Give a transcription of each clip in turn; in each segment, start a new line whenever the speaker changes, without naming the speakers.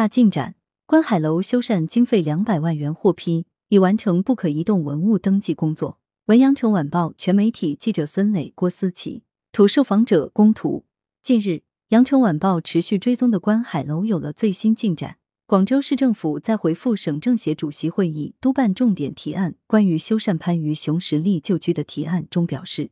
大进展，观海楼修缮经费两百万元获批，已完成不可移动文物登记工作。文阳城晚报全媒体记者孙磊、郭思琪，图受访者供图。近日，羊城晚报持续追踪的观海楼有了最新进展。广州市政府在回复省政协主席会议督办重点提案关于修缮番禺熊十力旧居的提案中表示，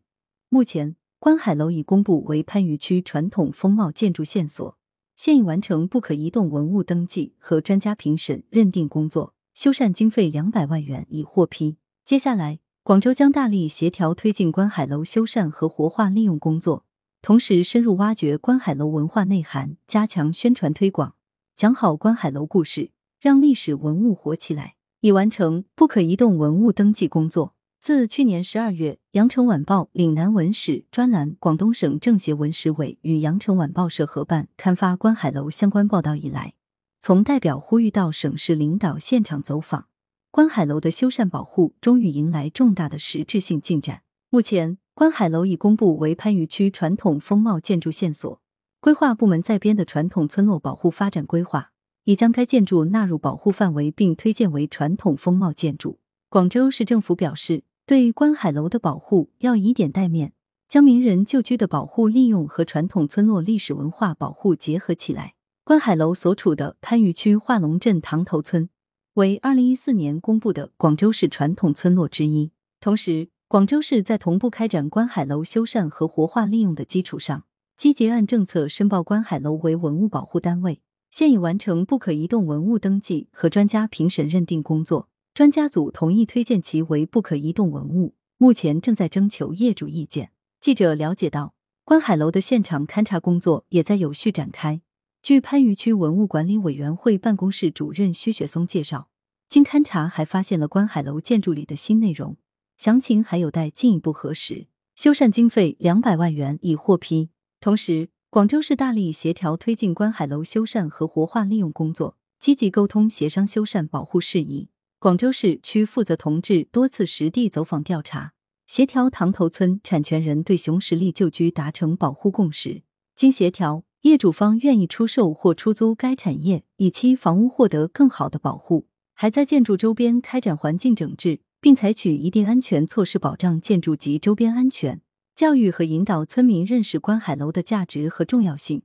目前观海楼已公布为番禺区传统风貌建筑线索，现已完成不可移动文物登记和专家评审认定工作，修缮经费两百万元已获批。接下来，广州将大力协调推进观海楼修缮和活化利用工作，同时深入挖掘观海楼文化内涵，加强宣传推广。讲好观海楼故事，让历史文物活起来，已完成不可移动文物登记工作。自去年十二月，《羊城晚报》岭南文史专栏广东省政协文史委与羊城晚报社合办刊发观海楼相关报道以来，从代表呼吁到省市领导现场走访，观海楼的修缮保护终于迎来重大的实质性进展。目前，观海楼已公布为番禺区传统风貌建筑线索。规划部门在编的传统村落保护发展规划，已将该建筑纳入保护范围，并推荐为传统风貌建筑。广州市政府表示，对观海楼的保护要以点带面，将名人旧居的保护利用和传统村落历史文化保护结合起来。观海楼所处的番禺区化龙镇塘头村为二零一四年公布的广州市传统村落之一。同时，广州市在同步开展观海楼修缮和活化利用的基础上。积极按政策申报观海楼为文物保护单位，现已完成不可移动文物登记和专家评审认定工作，专家组同意推荐其为不可移动文物，目前正在征求业主意见。记者了解到，观海楼的现场勘查工作也在有序展开。据番禺区文物管理委员会办公室主任徐雪松介绍，经勘查还发现了观海楼建筑里的新内容，详情还有待进一步核实。修缮经费两百万元已获批。同时，广州市大力协调推进观海楼修缮和活化利用工作，积极沟通协商修缮保护事宜。广州市区负责同志多次实地走访调查，协调塘头村产权人对熊十力旧居达成保护共识。经协调，业主方愿意出售或出租该产业，以期房屋获得更好的保护。还在建筑周边开展环境整治，并采取一定安全措施保障建筑及周边安全。教育和引导村民认识观海楼的价值和重要性，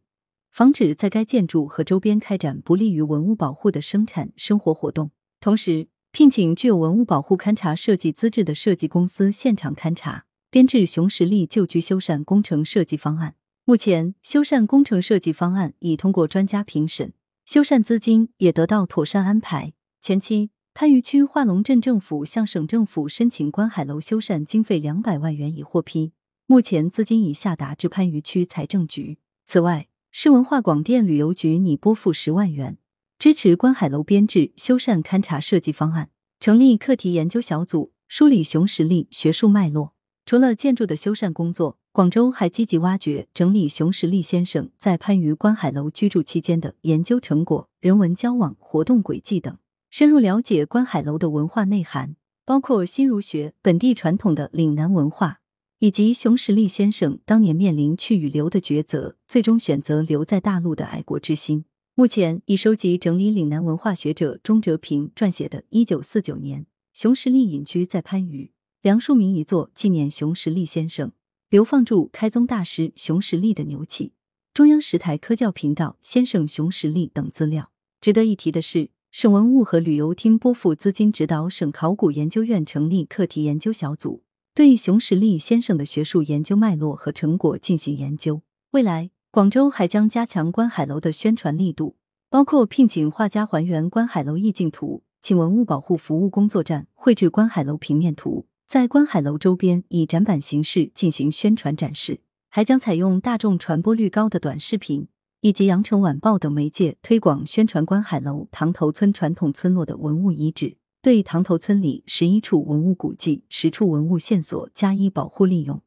防止在该建筑和周边开展不利于文物保护的生产生活活动。同时，聘请具有文物保护勘察设计资质的设计公司现场勘察，编制熊十力旧居修缮工程设计方案。目前，修缮工程设计方案已通过专家评审，修缮资金也得到妥善安排。前期，番禺区化龙镇政府向省政府申请观海楼修缮经费两百万元已获批。目前资金已下达至番禺区财政局。此外，市文化广电旅游局拟拨付十万元，支持观海楼编制修缮勘察设计方案，成立课题研究小组，梳理熊十力学术脉络。除了建筑的修缮工作，广州还积极挖掘整理熊十力先生在番禺观海楼居住期间的研究成果、人文交往活动轨迹等，深入了解观海楼的文化内涵，包括新儒学、本地传统的岭南文化。以及熊十力先生当年面临去与留的抉择，最终选择留在大陆的爱国之心。目前已收集整理岭南文化学者钟哲平撰写的《一九四九年熊十力隐居在番禺》，梁漱溟遗作纪念熊十力先生，流放驻开宗大师熊十力的牛气，中央十台科教频道先生熊十力等资料。值得一提的是，省文物和旅游厅拨付资金，指导省考古研究院成立课题研究小组。对熊十力先生的学术研究脉络和成果进行研究。未来，广州还将加强观海楼的宣传力度，包括聘请画家还原观海楼意境图，请文物保护服务工作站绘制观海楼平面图，在观海楼周边以展板形式进行宣传展示。还将采用大众传播率高的短视频以及羊城晚报等媒介推广宣传观海楼塘头村传统村落的文物遗址。对塘头村里十一处文物古迹、十处文物线索加以保护利用，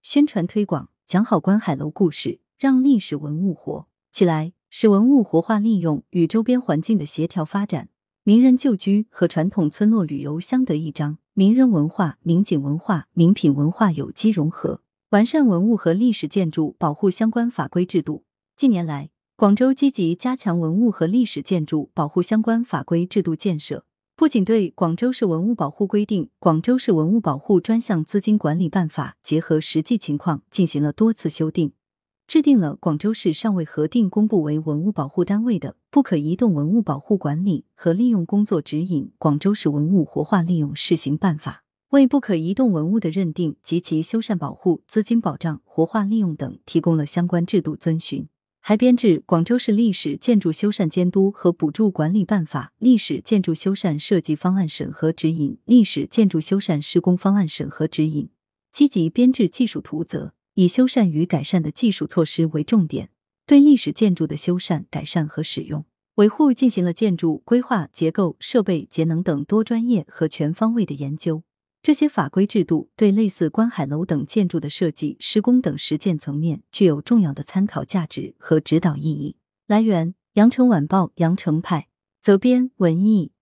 宣传推广，讲好观海楼故事，让历史文物活。起来，使文物活化利用与周边环境的协调发展，名人旧居和传统村落旅游相得益彰，名人文化、名景文化、名品文化有机融合，完善文物和历史建筑保护相关法规制度。近年来，广州积极加强文物和历史建筑保护相关法规制度建设，不仅对《广州市文物保护规定》《广州市文物保护专项资金管理办法》结合实际情况进行了多次修订，制定了广州市尚未核定公布为文物保护单位的不可移动文物保护管理和利用工作指引《广州市文物活化利用试行办法》，为不可移动文物的认定及其修缮保护、资金保障、活化利用等提供了相关制度遵循。还编制《广州市历史建筑修缮监督和补助管理办法》《历史建筑修缮设计方案审核指引》《历史建筑修缮施工方案审核指引》，积极编制技术图则，以修缮与改善的技术措施为重点，对历史建筑的修缮、改善和使用维护进行了建筑规划、结构、设备、节能等多专业和全方位的研究。这些法规制度对类似观海楼等建筑的设计、施工等实践层面具有重要的参考价值和指导意义。来源：羊城晚报羊城派，责编：文艺。